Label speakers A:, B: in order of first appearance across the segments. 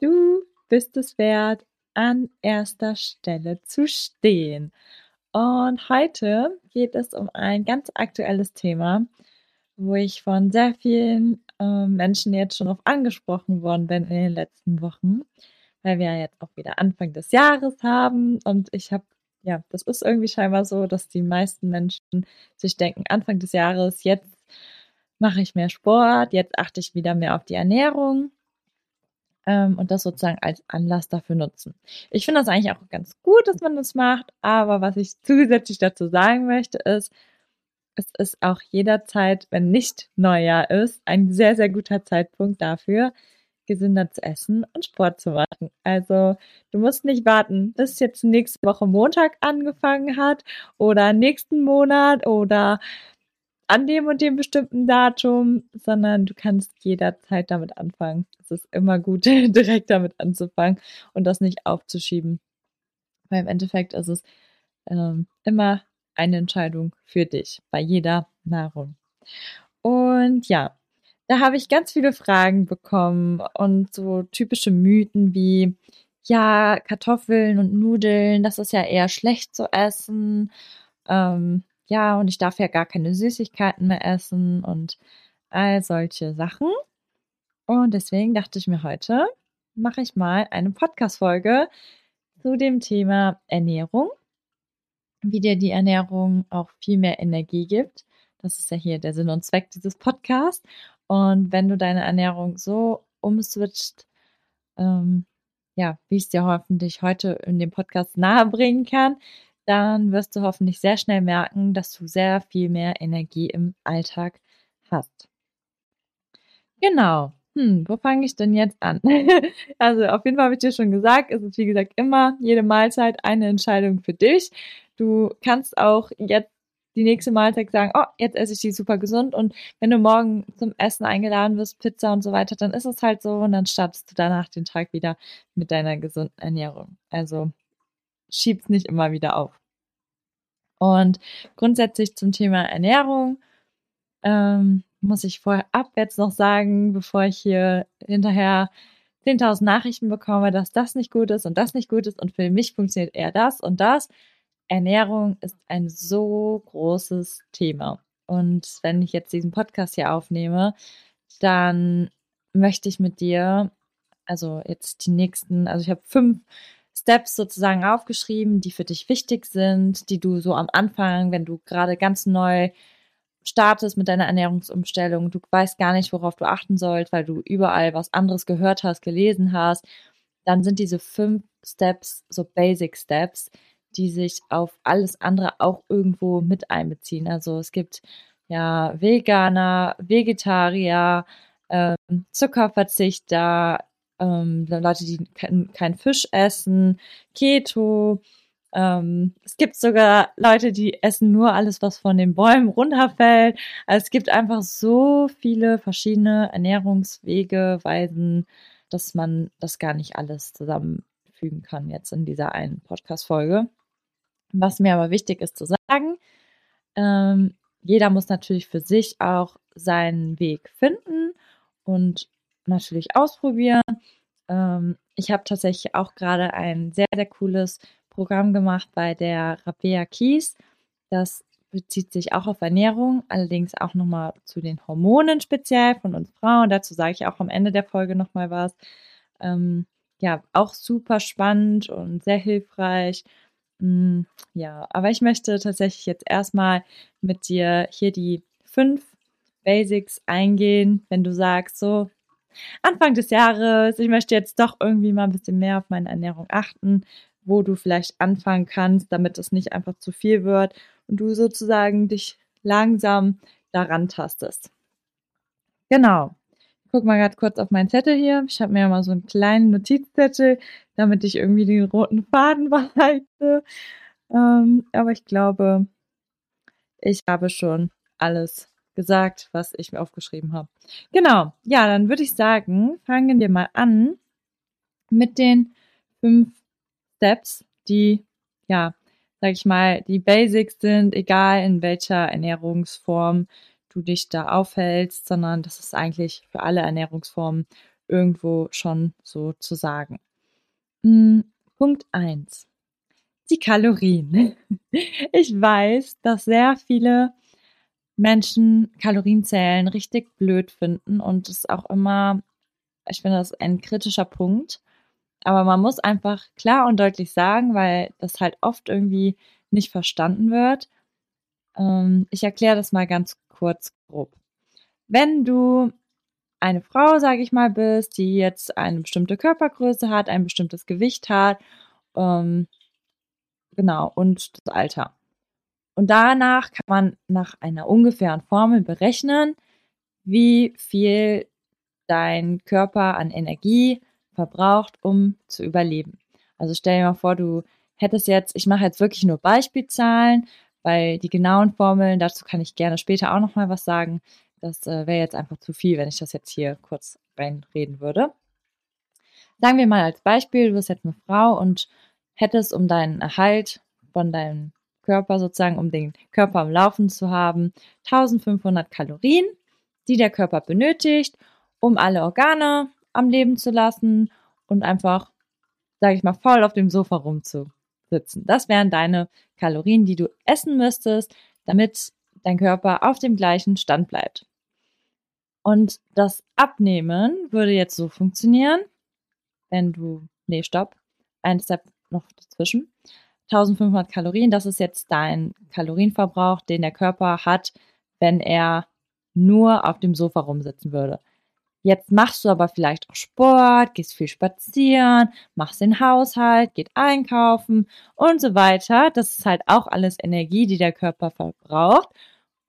A: Du bist es wert, an erster Stelle zu stehen. Und heute geht es um ein ganz aktuelles Thema, wo ich von sehr vielen äh, Menschen jetzt schon auf angesprochen worden bin in den letzten Wochen, weil wir ja jetzt auch wieder Anfang des Jahres haben und ich habe ja, das ist irgendwie scheinbar so, dass die meisten Menschen sich denken, Anfang des Jahres, jetzt mache ich mehr Sport, jetzt achte ich wieder mehr auf die Ernährung ähm, und das sozusagen als Anlass dafür nutzen. Ich finde das eigentlich auch ganz gut, dass man das macht, aber was ich zusätzlich dazu sagen möchte, ist, es ist auch jederzeit, wenn nicht Neujahr ist, ein sehr, sehr guter Zeitpunkt dafür, gesünder zu essen und Sport zu machen. Also du musst nicht warten, bis jetzt nächste Woche Montag angefangen hat oder nächsten Monat oder an dem und dem bestimmten Datum, sondern du kannst jederzeit damit anfangen. Es ist immer gut, direkt damit anzufangen und das nicht aufzuschieben. Weil im Endeffekt ist es ähm, immer eine Entscheidung für dich bei jeder Nahrung. Und ja, da habe ich ganz viele Fragen bekommen und so typische Mythen wie, ja, Kartoffeln und Nudeln, das ist ja eher schlecht zu essen. Ähm, ja, und ich darf ja gar keine Süßigkeiten mehr essen und all solche Sachen. Und deswegen dachte ich mir heute, mache ich mal eine Podcast-Folge zu dem Thema Ernährung, wie dir die Ernährung auch viel mehr Energie gibt. Das ist ja hier der Sinn und Zweck dieses Podcasts. Und wenn du deine Ernährung so umswitcht, ähm, ja, wie ich es dir hoffentlich heute in dem Podcast nahebringen kann, dann wirst du hoffentlich sehr schnell merken, dass du sehr viel mehr Energie im Alltag hast. Genau. Hm, wo fange ich denn jetzt an? also auf jeden Fall habe ich dir schon gesagt, es ist wie gesagt immer jede Mahlzeit eine Entscheidung für dich. Du kannst auch jetzt die nächste Mahlzeit sagen, oh, jetzt esse ich die super gesund und wenn du morgen zum Essen eingeladen wirst, Pizza und so weiter, dann ist es halt so und dann startest du danach den Tag wieder mit deiner gesunden Ernährung. Also schieb's nicht immer wieder auf. Und grundsätzlich zum Thema Ernährung ähm, muss ich vorher abwärts noch sagen, bevor ich hier hinterher 10.000 Nachrichten bekomme, dass das nicht gut ist und das nicht gut ist und für mich funktioniert eher das und das. Ernährung ist ein so großes Thema. Und wenn ich jetzt diesen Podcast hier aufnehme, dann möchte ich mit dir, also jetzt die nächsten, also ich habe fünf Steps sozusagen aufgeschrieben, die für dich wichtig sind, die du so am Anfang, wenn du gerade ganz neu startest mit deiner Ernährungsumstellung, du weißt gar nicht, worauf du achten sollst, weil du überall was anderes gehört hast, gelesen hast, dann sind diese fünf Steps so Basic Steps, die sich auf alles andere auch irgendwo mit einbeziehen. Also es gibt ja Veganer, Vegetarier, ähm, Zuckerverzichter, ähm, Leute, die kein, kein Fisch essen, Keto. Ähm, es gibt sogar Leute, die essen nur alles, was von den Bäumen runterfällt. Also es gibt einfach so viele verschiedene Ernährungswege, Weisen, dass man das gar nicht alles zusammenfügen kann jetzt in dieser einen Podcast-Folge. Was mir aber wichtig ist zu sagen, ähm, jeder muss natürlich für sich auch seinen Weg finden und natürlich ausprobieren. Ähm, ich habe tatsächlich auch gerade ein sehr, sehr cooles Programm gemacht bei der Rabea Kies. Das bezieht sich auch auf Ernährung, allerdings auch nochmal zu den Hormonen speziell von uns Frauen. Dazu sage ich auch am Ende der Folge nochmal was. Ähm, ja auch super spannend und sehr hilfreich. Mm, ja, aber ich möchte tatsächlich jetzt erstmal mit dir hier die fünf Basics eingehen, wenn du sagst, so Anfang des Jahres, ich möchte jetzt doch irgendwie mal ein bisschen mehr auf meine Ernährung achten, wo du vielleicht anfangen kannst, damit es nicht einfach zu viel wird und du sozusagen dich langsam daran tastest. Genau. Ich guck mal gerade kurz auf meinen Zettel hier. Ich habe mir mal so einen kleinen Notizzettel, damit ich irgendwie den roten Faden behalte. Ähm, aber ich glaube, ich habe schon alles gesagt, was ich mir aufgeschrieben habe. Genau. Ja, dann würde ich sagen, fangen wir mal an mit den fünf Steps, die, ja, sag ich mal, die Basics sind, egal in welcher Ernährungsform du dich da aufhältst, sondern das ist eigentlich für alle Ernährungsformen irgendwo schon so zu sagen. Hm, Punkt eins: Die Kalorien. Ich weiß, dass sehr viele Menschen Kalorienzählen richtig blöd finden und es auch immer, ich finde das ein kritischer Punkt. Aber man muss einfach klar und deutlich sagen, weil das halt oft irgendwie nicht verstanden wird. Ähm, ich erkläre das mal ganz kurz grob. Wenn du eine Frau, sage ich mal, bist, die jetzt eine bestimmte Körpergröße hat, ein bestimmtes Gewicht hat, ähm, genau, und das Alter. Und danach kann man nach einer ungefähren Formel berechnen, wie viel dein Körper an Energie verbraucht, um zu überleben. Also stell dir mal vor, du hättest jetzt, ich mache jetzt wirklich nur Beispielzahlen, weil die genauen Formeln, dazu kann ich gerne später auch noch mal was sagen. Das äh, wäre jetzt einfach zu viel, wenn ich das jetzt hier kurz reinreden würde. Sagen wir mal als Beispiel, du bist jetzt eine Frau und hättest um deinen Erhalt von deinem Körper sozusagen, um den Körper am Laufen zu haben, 1500 Kalorien, die der Körper benötigt, um alle Organe am Leben zu lassen und einfach, sage ich mal, faul auf dem Sofa rumzusitzen. Das wären deine Kalorien, die du essen müsstest, damit dein Körper auf dem gleichen Stand bleibt. Und das Abnehmen würde jetzt so funktionieren, wenn du, nee, stopp, ein Step noch dazwischen. 1500 Kalorien, das ist jetzt dein Kalorienverbrauch, den der Körper hat, wenn er nur auf dem Sofa rumsitzen würde. Jetzt machst du aber vielleicht auch Sport, gehst viel spazieren, machst den Haushalt, geht einkaufen und so weiter. Das ist halt auch alles Energie, die der Körper verbraucht,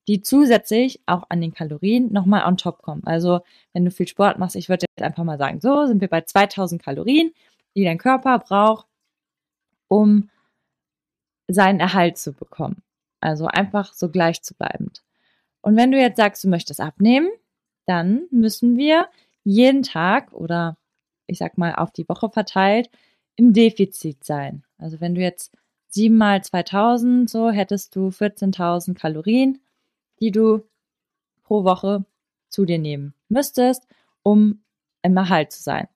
A: die zusätzlich auch an den Kalorien nochmal on top kommen. Also wenn du viel Sport machst, ich würde jetzt einfach mal sagen, so sind wir bei 2000 Kalorien, die dein Körper braucht, um seinen Erhalt zu bekommen. Also einfach so gleich zu bleibend. Und wenn du jetzt sagst, du möchtest abnehmen, dann müssen wir jeden Tag oder ich sag mal auf die Woche verteilt im Defizit sein. Also wenn du jetzt 7 mal 2000 so hättest du 14.000 Kalorien, die du pro Woche zu dir nehmen müsstest, um im Erhalt zu sein.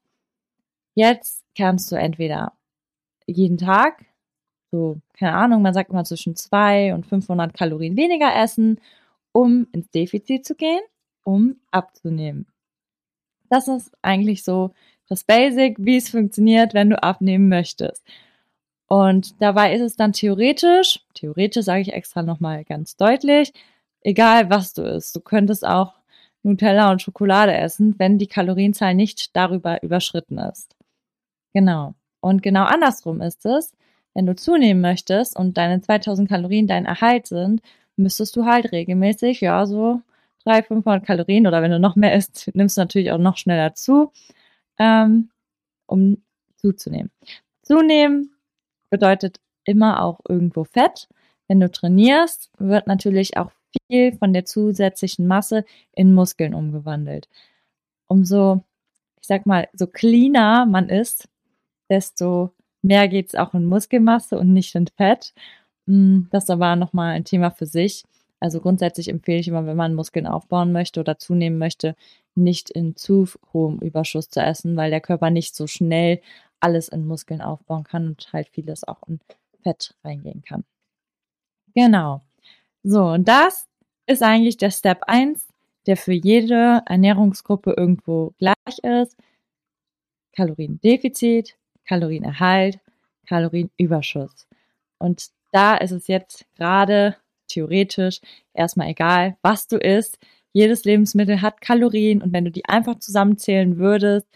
A: Jetzt kannst du entweder jeden Tag so, keine Ahnung, man sagt immer zwischen 2 und 500 Kalorien weniger essen, um ins Defizit zu gehen, um abzunehmen. Das ist eigentlich so das Basic, wie es funktioniert, wenn du abnehmen möchtest. Und dabei ist es dann theoretisch, theoretisch sage ich extra nochmal ganz deutlich, egal was du isst. Du könntest auch Nutella und Schokolade essen, wenn die Kalorienzahl nicht darüber überschritten ist. Genau. Und genau andersrum ist es, wenn du zunehmen möchtest und deine 2000 Kalorien dein Erhalt sind, müsstest du halt regelmäßig, ja, so 300, 500 Kalorien oder wenn du noch mehr isst, nimmst du natürlich auch noch schneller zu, ähm, um zuzunehmen. Zunehmen bedeutet immer auch irgendwo Fett. Wenn du trainierst, wird natürlich auch viel von der zusätzlichen Masse in Muskeln umgewandelt. Umso, ich sag mal, so cleaner man ist, desto mehr geht es auch in Muskelmasse und nicht in Fett. Mm, das ist aber nochmal ein Thema für sich. Also grundsätzlich empfehle ich immer, wenn man Muskeln aufbauen möchte oder zunehmen möchte, nicht in zu hohem Überschuss zu essen, weil der Körper nicht so schnell alles in Muskeln aufbauen kann und halt vieles auch in Fett reingehen kann. Genau. So, und das ist eigentlich der Step 1, der für jede Ernährungsgruppe irgendwo gleich ist. Kaloriendefizit, Kalorienerhalt, Kalorienüberschuss. Und da ist es jetzt gerade theoretisch erstmal egal, was du isst. Jedes Lebensmittel hat Kalorien und wenn du die einfach zusammenzählen würdest,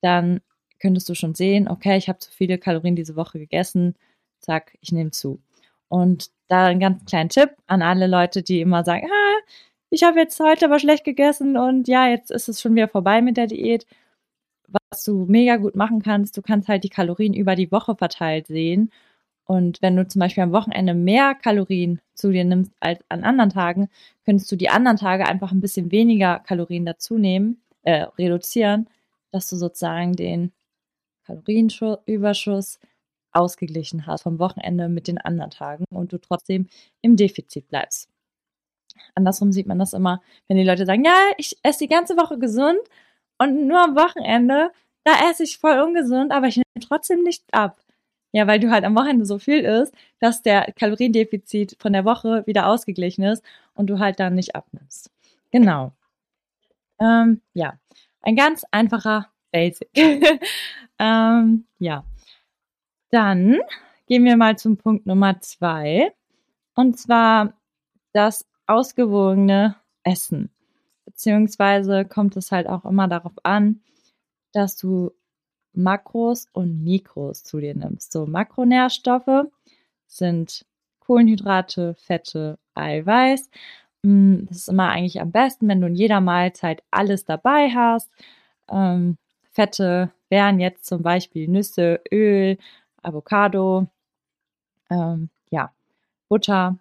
A: dann könntest du schon sehen, okay, ich habe zu viele Kalorien diese Woche gegessen, zack, ich nehme zu. Und da ein ganz kleinen Tipp an alle Leute, die immer sagen, ah, ich habe jetzt heute aber schlecht gegessen und ja, jetzt ist es schon wieder vorbei mit der Diät. Was du mega gut machen kannst, du kannst halt die Kalorien über die Woche verteilt sehen. Und wenn du zum Beispiel am Wochenende mehr Kalorien zu dir nimmst als an anderen Tagen, könntest du die anderen Tage einfach ein bisschen weniger Kalorien dazu nehmen, äh, reduzieren, dass du sozusagen den Kalorienüberschuss ausgeglichen hast vom Wochenende mit den anderen Tagen und du trotzdem im Defizit bleibst. Andersrum sieht man das immer, wenn die Leute sagen, ja, ich esse die ganze Woche gesund und nur am Wochenende, da esse ich voll ungesund, aber ich nehme trotzdem nicht ab. Ja, weil du halt am Wochenende so viel isst, dass der Kaloriendefizit von der Woche wieder ausgeglichen ist und du halt dann nicht abnimmst. Genau. Ähm, ja, ein ganz einfacher Basic. ähm, ja. Dann gehen wir mal zum Punkt Nummer zwei. Und zwar das ausgewogene Essen. Beziehungsweise kommt es halt auch immer darauf an, dass du Makros und Mikros zu dir nimmst. So Makronährstoffe sind Kohlenhydrate, Fette, Eiweiß. Mm, das ist immer eigentlich am besten, wenn du in jeder Mahlzeit alles dabei hast. Ähm, Fette wären jetzt zum Beispiel Nüsse, Öl, Avocado, ähm, ja, Butter.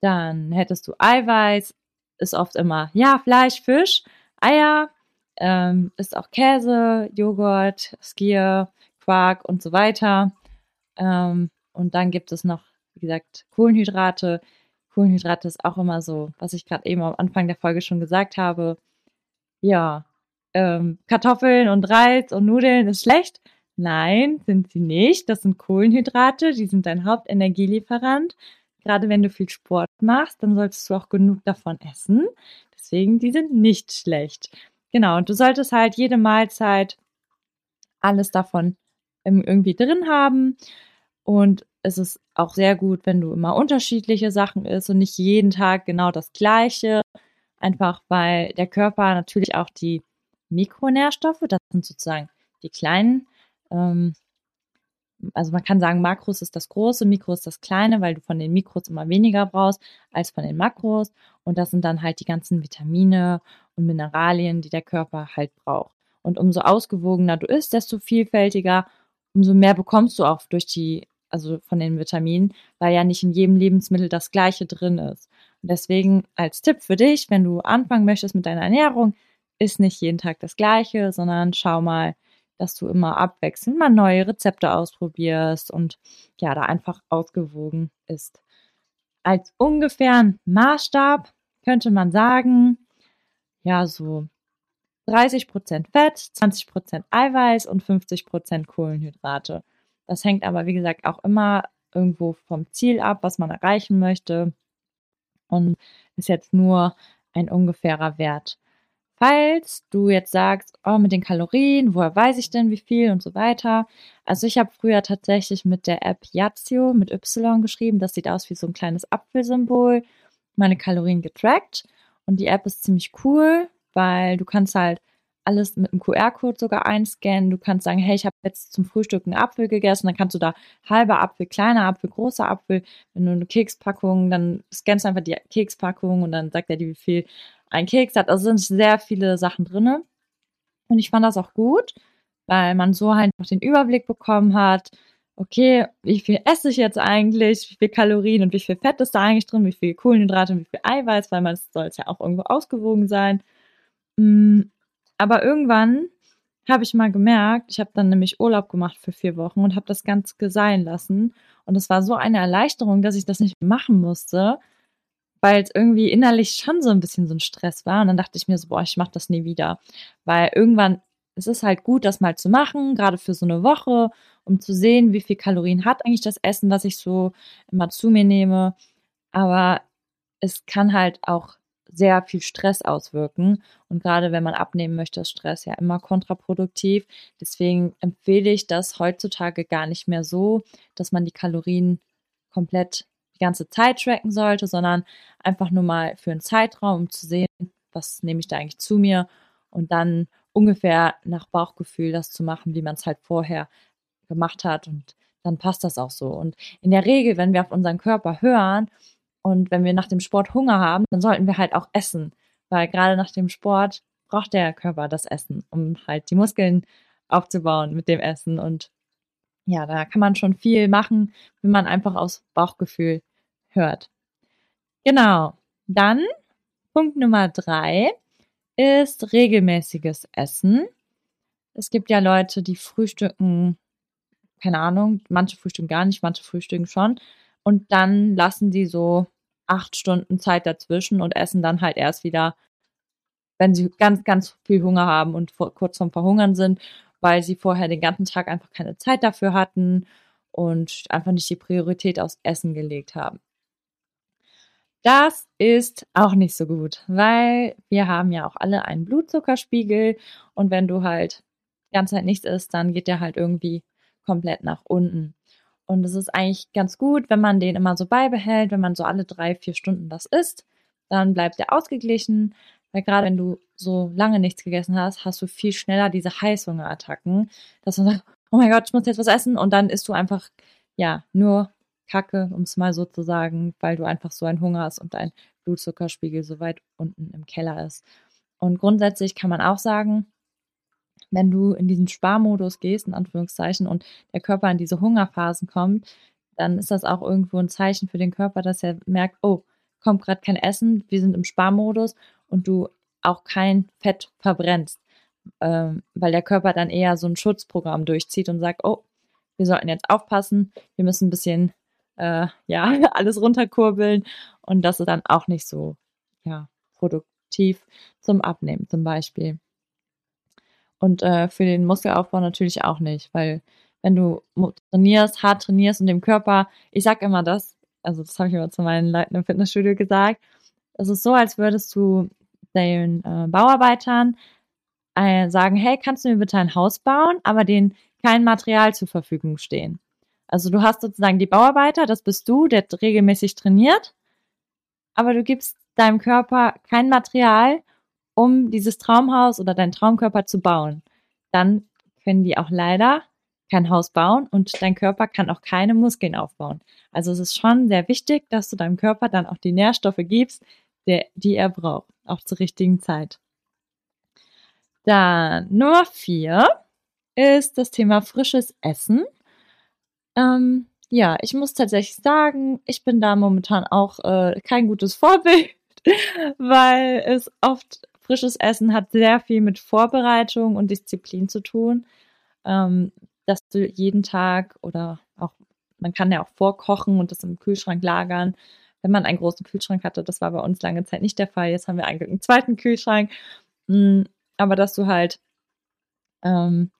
A: Dann hättest du Eiweiß, ist oft immer, ja, Fleisch, Fisch, Eier, ähm, ist auch Käse, Joghurt, Skier, Quark und so weiter. Ähm, und dann gibt es noch, wie gesagt, Kohlenhydrate. Kohlenhydrate ist auch immer so, was ich gerade eben am Anfang der Folge schon gesagt habe. Ja, ähm, Kartoffeln und Reis und Nudeln ist schlecht. Nein, sind sie nicht. Das sind Kohlenhydrate, die sind dein Hauptenergielieferant. Gerade wenn du viel Sport machst, dann solltest du auch genug davon essen. Deswegen, die sind nicht schlecht. Genau, und du solltest halt jede Mahlzeit alles davon irgendwie drin haben. Und es ist auch sehr gut, wenn du immer unterschiedliche Sachen isst und nicht jeden Tag genau das Gleiche. Einfach weil der Körper natürlich auch die Mikronährstoffe, das sind sozusagen die kleinen, ähm, also man kann sagen, Makros ist das große, Mikro ist das kleine, weil du von den Mikros immer weniger brauchst als von den Makros. Und das sind dann halt die ganzen Vitamine und Mineralien, die der Körper halt braucht. Und umso ausgewogener du isst, desto vielfältiger, umso mehr bekommst du auch durch die, also von den Vitaminen, weil ja nicht in jedem Lebensmittel das gleiche drin ist. Und deswegen als Tipp für dich, wenn du anfangen möchtest mit deiner Ernährung, ist nicht jeden Tag das gleiche, sondern schau mal, dass du immer abwechselnd mal neue Rezepte ausprobierst und ja, da einfach ausgewogen ist. Als ungefähren Maßstab könnte man sagen, ja, so 30% Fett, 20% Eiweiß und 50% Kohlenhydrate. Das hängt aber, wie gesagt, auch immer irgendwo vom Ziel ab, was man erreichen möchte und ist jetzt nur ein ungefährer Wert. Falls du jetzt sagst, oh, mit den Kalorien, woher weiß ich denn wie viel und so weiter. Also ich habe früher tatsächlich mit der App Yazio mit Y geschrieben. Das sieht aus wie so ein kleines Apfelsymbol. Meine Kalorien getrackt. Und die App ist ziemlich cool, weil du kannst halt alles mit einem QR-Code sogar einscannen. Du kannst sagen, hey, ich habe jetzt zum Frühstück einen Apfel gegessen. Dann kannst du da halber Apfel, kleiner Apfel, großer Apfel. Wenn du eine Kekspackung, dann scannst du einfach die Kekspackung und dann sagt er dir, wie viel ein Keks hat. Also sind sehr viele Sachen drinne. Und ich fand das auch gut, weil man so halt noch den Überblick bekommen hat. Okay, wie viel esse ich jetzt eigentlich? Wie viel Kalorien und wie viel Fett ist da eigentlich drin? Wie viel Kohlenhydrate und wie viel Eiweiß? Weil man soll es ja auch irgendwo ausgewogen sein. Mm, aber irgendwann habe ich mal gemerkt, ich habe dann nämlich Urlaub gemacht für vier Wochen und habe das ganz sein lassen. Und es war so eine Erleichterung, dass ich das nicht machen musste, weil es irgendwie innerlich schon so ein bisschen so ein Stress war. Und dann dachte ich mir so, boah, ich mache das nie wieder. Weil irgendwann, es ist halt gut, das mal zu machen, gerade für so eine Woche, um zu sehen, wie viel Kalorien hat eigentlich das Essen, was ich so immer zu mir nehme. Aber es kann halt auch sehr viel Stress auswirken. Und gerade wenn man abnehmen möchte, ist Stress ja immer kontraproduktiv. Deswegen empfehle ich das heutzutage gar nicht mehr so, dass man die Kalorien komplett die ganze Zeit tracken sollte, sondern einfach nur mal für einen Zeitraum, um zu sehen, was nehme ich da eigentlich zu mir und dann ungefähr nach Bauchgefühl das zu machen, wie man es halt vorher gemacht hat und dann passt das auch so. Und in der Regel, wenn wir auf unseren Körper hören und wenn wir nach dem Sport Hunger haben, dann sollten wir halt auch essen, weil gerade nach dem Sport braucht der Körper das Essen, um halt die Muskeln aufzubauen mit dem Essen und ja, da kann man schon viel machen, wenn man einfach aus Bauchgefühl hört. Genau. Dann Punkt Nummer drei ist regelmäßiges Essen. Es gibt ja Leute, die frühstücken, keine Ahnung, manche frühstücken gar nicht, manche frühstücken schon. Und dann lassen sie so acht Stunden Zeit dazwischen und essen dann halt erst wieder, wenn sie ganz, ganz viel Hunger haben und vor, kurz vorm Verhungern sind, weil sie vorher den ganzen Tag einfach keine Zeit dafür hatten und einfach nicht die Priorität aufs Essen gelegt haben. Das ist auch nicht so gut, weil wir haben ja auch alle einen Blutzuckerspiegel und wenn du halt die ganze Zeit nichts isst, dann geht der halt irgendwie komplett nach unten. Und es ist eigentlich ganz gut, wenn man den immer so beibehält, wenn man so alle drei, vier Stunden das isst, dann bleibt der ausgeglichen, weil gerade wenn du so lange nichts gegessen hast, hast du viel schneller diese Heißhungerattacken, dass du sagst, oh mein Gott, ich muss jetzt was essen und dann isst du einfach, ja, nur Kacke, um es mal so zu sagen, weil du einfach so einen Hunger hast und dein Blutzuckerspiegel so weit unten im Keller ist. Und grundsätzlich kann man auch sagen, wenn du in diesen Sparmodus gehst, in Anführungszeichen, und der Körper in diese Hungerphasen kommt, dann ist das auch irgendwo ein Zeichen für den Körper, dass er merkt, oh, kommt gerade kein Essen, wir sind im Sparmodus und du auch kein Fett verbrennst, ähm, weil der Körper dann eher so ein Schutzprogramm durchzieht und sagt, oh, wir sollten jetzt aufpassen, wir müssen ein bisschen äh, ja, alles runterkurbeln und das ist dann auch nicht so, ja, produktiv zum Abnehmen zum Beispiel. Und äh, für den Muskelaufbau natürlich auch nicht, weil wenn du trainierst, hart trainierst und dem Körper, ich sag immer das, also das habe ich immer zu meinen Leuten im Fitnessstudio gesagt, es ist so, als würdest du den äh, Bauarbeitern äh, sagen, hey, kannst du mir bitte ein Haus bauen, aber denen kein Material zur Verfügung stehen. Also du hast sozusagen die Bauarbeiter, das bist du, der regelmäßig trainiert, aber du gibst deinem Körper kein Material, um dieses Traumhaus oder deinen Traumkörper zu bauen. Dann können die auch leider kein Haus bauen und dein Körper kann auch keine Muskeln aufbauen. Also es ist schon sehr wichtig, dass du deinem Körper dann auch die Nährstoffe gibst, der, die er braucht, auch zur richtigen Zeit. Dann Nummer vier ist das Thema frisches Essen. Ähm, ja, ich muss tatsächlich sagen, ich bin da momentan auch äh, kein gutes Vorbild, weil es oft frisches Essen hat sehr viel mit Vorbereitung und Disziplin zu tun. Ähm, dass du jeden Tag oder auch, man kann ja auch vorkochen und das im Kühlschrank lagern, wenn man einen großen Kühlschrank hatte. Das war bei uns lange Zeit nicht der Fall. Jetzt haben wir einen zweiten Kühlschrank. Mm, aber dass du halt ähm,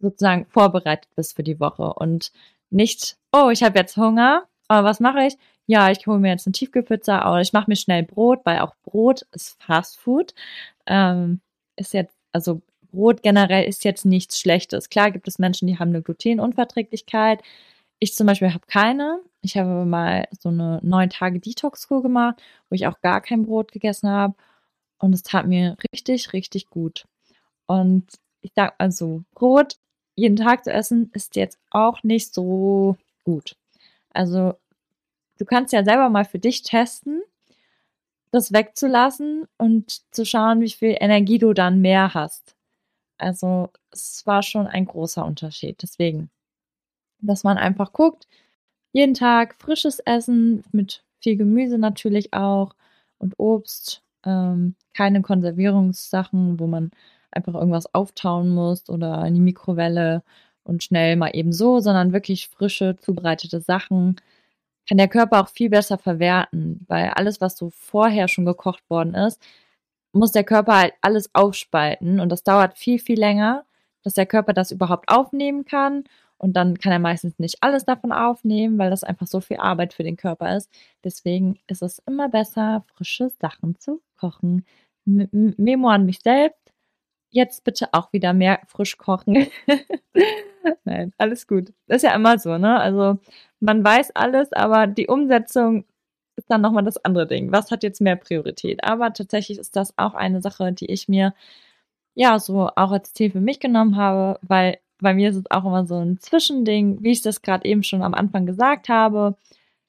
A: sozusagen vorbereitet bist für die Woche und nicht, oh, ich habe jetzt Hunger, aber was mache ich? Ja, ich hole mir jetzt eine Tiefkühlpizza oder ich mache mir schnell Brot, weil auch Brot ist Fast Food. Ähm, ist jetzt, also Brot generell ist jetzt nichts Schlechtes. Klar gibt es Menschen, die haben eine Glutenunverträglichkeit. Ich zum Beispiel habe keine. Ich habe mal so eine neun Tage Detox-Kur gemacht, wo ich auch gar kein Brot gegessen habe. Und es tat mir richtig, richtig gut. Und ich sag also, Brot jeden Tag zu essen, ist jetzt auch nicht so gut. Also du kannst ja selber mal für dich testen, das wegzulassen und zu schauen, wie viel Energie du dann mehr hast. Also es war schon ein großer Unterschied. Deswegen, dass man einfach guckt, jeden Tag frisches Essen mit viel Gemüse natürlich auch und Obst, ähm, keine Konservierungssachen, wo man einfach irgendwas auftauen musst oder in die Mikrowelle und schnell mal eben so, sondern wirklich frische, zubereitete Sachen. Kann der Körper auch viel besser verwerten, weil alles, was so vorher schon gekocht worden ist, muss der Körper halt alles aufspalten und das dauert viel, viel länger, dass der Körper das überhaupt aufnehmen kann und dann kann er meistens nicht alles davon aufnehmen, weil das einfach so viel Arbeit für den Körper ist. Deswegen ist es immer besser, frische Sachen zu kochen. M Memo an mich selbst. Jetzt bitte auch wieder mehr frisch kochen. Nein, alles gut. Ist ja immer so, ne? Also man weiß alles, aber die Umsetzung ist dann nochmal das andere Ding. Was hat jetzt mehr Priorität? Aber tatsächlich ist das auch eine Sache, die ich mir ja so auch als Ziel für mich genommen habe, weil bei mir ist es auch immer so ein Zwischending, wie ich das gerade eben schon am Anfang gesagt habe.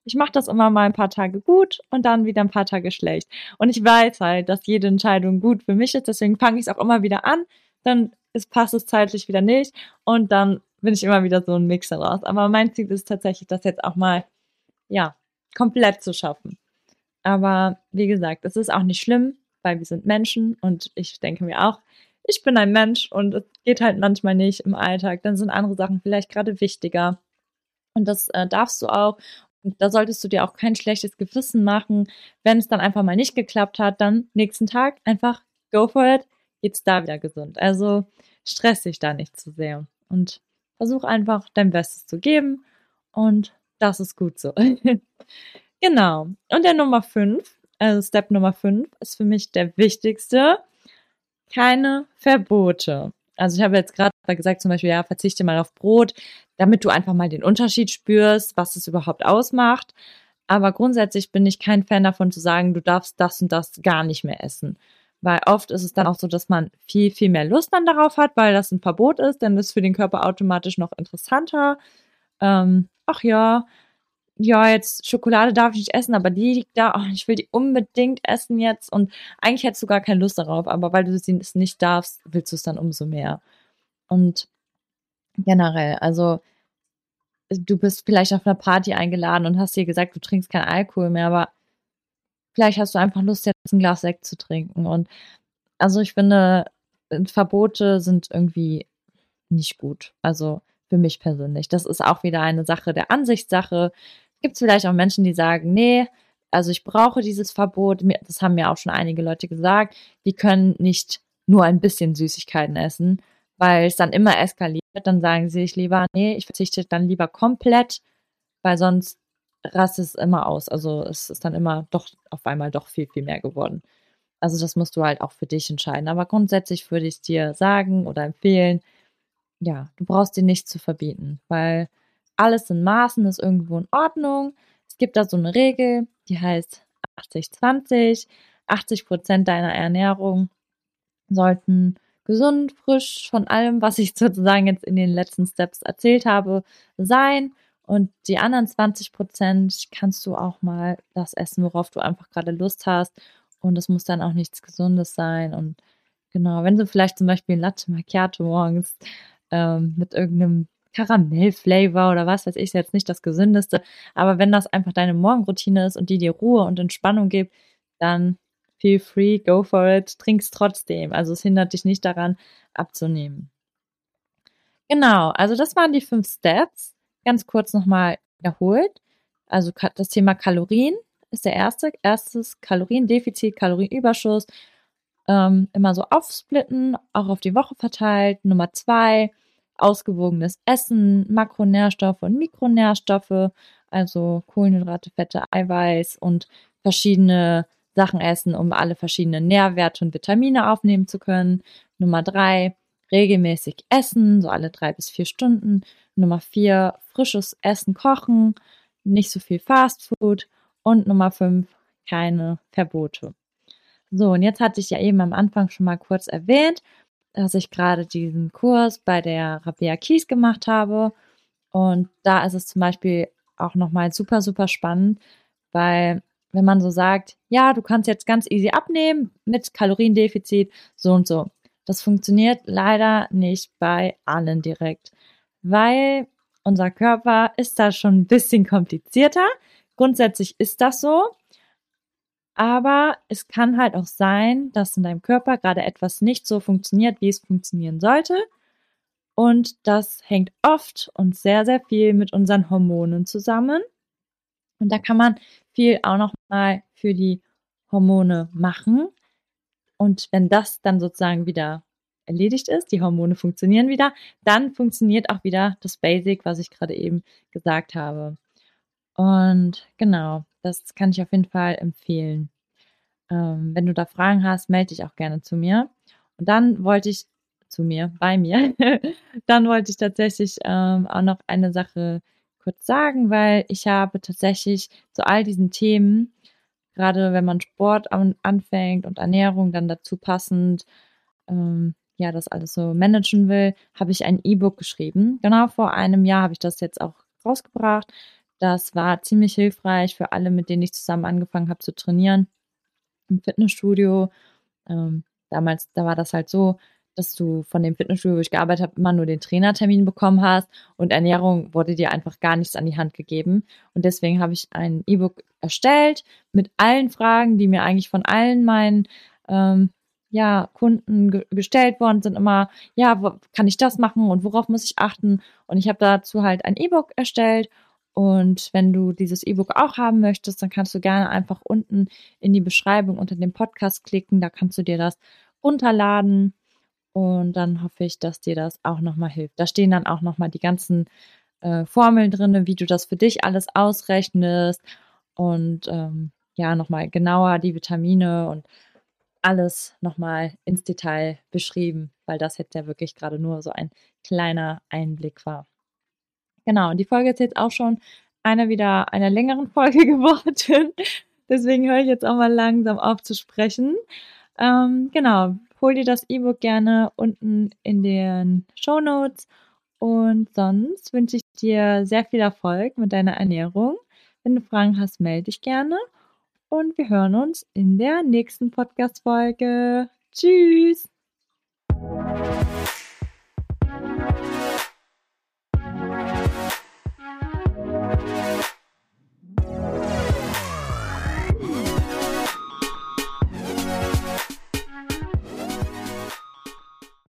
A: Ich mache das immer mal ein paar Tage gut und dann wieder ein paar Tage schlecht. Und ich weiß halt, dass jede Entscheidung gut für mich ist, deswegen fange ich es auch immer wieder an. Dann ist, passt es zeitlich wieder nicht und dann bin ich immer wieder so ein Mix daraus. Aber mein Ziel ist tatsächlich, das jetzt auch mal, ja, komplett zu schaffen. Aber wie gesagt, es ist auch nicht schlimm, weil wir sind Menschen und ich denke mir auch, ich bin ein Mensch und es geht halt manchmal nicht im Alltag. Dann sind andere Sachen vielleicht gerade wichtiger. Und das äh, darfst du auch. Und da solltest du dir auch kein schlechtes Gewissen machen. Wenn es dann einfach mal nicht geklappt hat, dann nächsten Tag einfach go for it, geht's da wieder gesund. Also stress dich da nicht zu sehr und versuch einfach dein Bestes zu geben und das ist gut so. genau. Und der Nummer 5, also Step Nummer 5 ist für mich der wichtigste keine Verbote. Also ich habe jetzt gerade gesagt, zum Beispiel, ja, verzichte mal auf Brot, damit du einfach mal den Unterschied spürst, was es überhaupt ausmacht. Aber grundsätzlich bin ich kein Fan davon zu sagen, du darfst das und das gar nicht mehr essen. Weil oft ist es dann auch so, dass man viel, viel mehr Lust dann darauf hat, weil das ein Verbot ist, denn das ist für den Körper automatisch noch interessanter. Ähm, ach ja, ja, jetzt Schokolade darf ich nicht essen, aber die liegt da, oh, ich will die unbedingt essen jetzt und eigentlich hättest du gar keine Lust darauf, aber weil du sie nicht darfst, willst du es dann umso mehr. Und generell, also du bist vielleicht auf einer Party eingeladen und hast dir gesagt, du trinkst keinen Alkohol mehr, aber vielleicht hast du einfach Lust, jetzt ein Glas Sekt zu trinken. Und also ich finde, Verbote sind irgendwie nicht gut. Also für mich persönlich. Das ist auch wieder eine Sache der Ansichtssache gibt es vielleicht auch Menschen, die sagen, nee, also ich brauche dieses Verbot. Das haben mir auch schon einige Leute gesagt. Die können nicht nur ein bisschen Süßigkeiten essen, weil es dann immer eskaliert. Dann sagen sie sich lieber, nee, ich verzichte dann lieber komplett, weil sonst rastet es immer aus. Also es ist dann immer doch auf einmal doch viel, viel mehr geworden. Also das musst du halt auch für dich entscheiden. Aber grundsätzlich würde ich dir sagen oder empfehlen, ja, du brauchst dir nichts zu verbieten, weil alles in Maßen ist irgendwo in Ordnung. Es gibt da so eine Regel, die heißt 80-20. 80 Prozent deiner Ernährung sollten gesund, frisch von allem, was ich sozusagen jetzt in den letzten Steps erzählt habe, sein. Und die anderen 20 Prozent kannst du auch mal das essen, worauf du einfach gerade Lust hast. Und es muss dann auch nichts Gesundes sein. Und genau, wenn du vielleicht zum Beispiel ein Latte Macchiato morgens ähm, mit irgendeinem Karamellflavor oder was weiß ich, ist jetzt nicht das Gesündeste. Aber wenn das einfach deine Morgenroutine ist und die dir Ruhe und Entspannung gibt, dann feel free, go for it, trink's trotzdem. Also es hindert dich nicht daran, abzunehmen. Genau, also das waren die fünf Steps. Ganz kurz nochmal wiederholt. Also das Thema Kalorien ist der erste. Erstes Kaloriendefizit, Kalorienüberschuss. Ähm, immer so aufsplitten, auch auf die Woche verteilt. Nummer zwei, ausgewogenes Essen, Makronährstoffe und Mikronährstoffe, also Kohlenhydrate, Fette, Eiweiß und verschiedene Sachen essen, um alle verschiedenen Nährwerte und Vitamine aufnehmen zu können. Nummer drei, regelmäßig essen, so alle drei bis vier Stunden. Nummer vier, frisches Essen kochen, nicht so viel Fastfood. Und Nummer fünf, keine Verbote. So, und jetzt hatte ich ja eben am Anfang schon mal kurz erwähnt, dass ich gerade diesen Kurs bei der Rabea Kies gemacht habe. Und da ist es zum Beispiel auch nochmal super, super spannend, weil wenn man so sagt, ja, du kannst jetzt ganz easy abnehmen mit Kaloriendefizit, so und so. Das funktioniert leider nicht bei allen direkt, weil unser Körper ist da schon ein bisschen komplizierter. Grundsätzlich ist das so. Aber es kann halt auch sein, dass in deinem Körper gerade etwas nicht so funktioniert, wie es funktionieren sollte. Und das hängt oft und sehr, sehr viel mit unseren Hormonen zusammen. Und da kann man viel auch nochmal für die Hormone machen. Und wenn das dann sozusagen wieder erledigt ist, die Hormone funktionieren wieder, dann funktioniert auch wieder das Basic, was ich gerade eben gesagt habe. Und genau, das kann ich auf jeden Fall empfehlen. Ähm, wenn du da Fragen hast, melde dich auch gerne zu mir. Und dann wollte ich zu mir, bei mir, dann wollte ich tatsächlich ähm, auch noch eine Sache kurz sagen, weil ich habe tatsächlich zu all diesen Themen, gerade wenn man Sport an, anfängt und Ernährung dann dazu passend, ähm, ja, das alles so managen will, habe ich ein E-Book geschrieben. Genau vor einem Jahr habe ich das jetzt auch rausgebracht. Das war ziemlich hilfreich für alle, mit denen ich zusammen angefangen habe zu trainieren im Fitnessstudio. Ähm, damals, da war das halt so, dass du von dem Fitnessstudio, wo ich gearbeitet habe, immer nur den Trainertermin bekommen hast und Ernährung wurde dir einfach gar nichts an die Hand gegeben. Und deswegen habe ich ein E-Book erstellt mit allen Fragen, die mir eigentlich von allen meinen ähm, ja, Kunden ge gestellt worden sind, immer, ja, kann ich das machen und worauf muss ich achten? Und ich habe dazu halt ein E-Book erstellt und wenn du dieses E-Book auch haben möchtest, dann kannst du gerne einfach unten in die Beschreibung unter dem Podcast klicken. Da kannst du dir das runterladen. Und dann hoffe ich, dass dir das auch nochmal hilft. Da stehen dann auch nochmal die ganzen äh, Formeln drin, wie du das für dich alles ausrechnest. Und ähm, ja, nochmal genauer die Vitamine und alles nochmal ins Detail beschrieben, weil das jetzt ja wirklich gerade nur so ein kleiner Einblick war. Genau, und die Folge ist jetzt auch schon eine wieder einer längeren Folge geworden. Deswegen höre ich jetzt auch mal langsam auf zu sprechen. Ähm, genau, hol dir das E-Book gerne unten in den Show Notes. Und sonst wünsche ich dir sehr viel Erfolg mit deiner Ernährung. Wenn du Fragen hast, melde dich gerne. Und wir hören uns in der nächsten Podcast-Folge. Tschüss!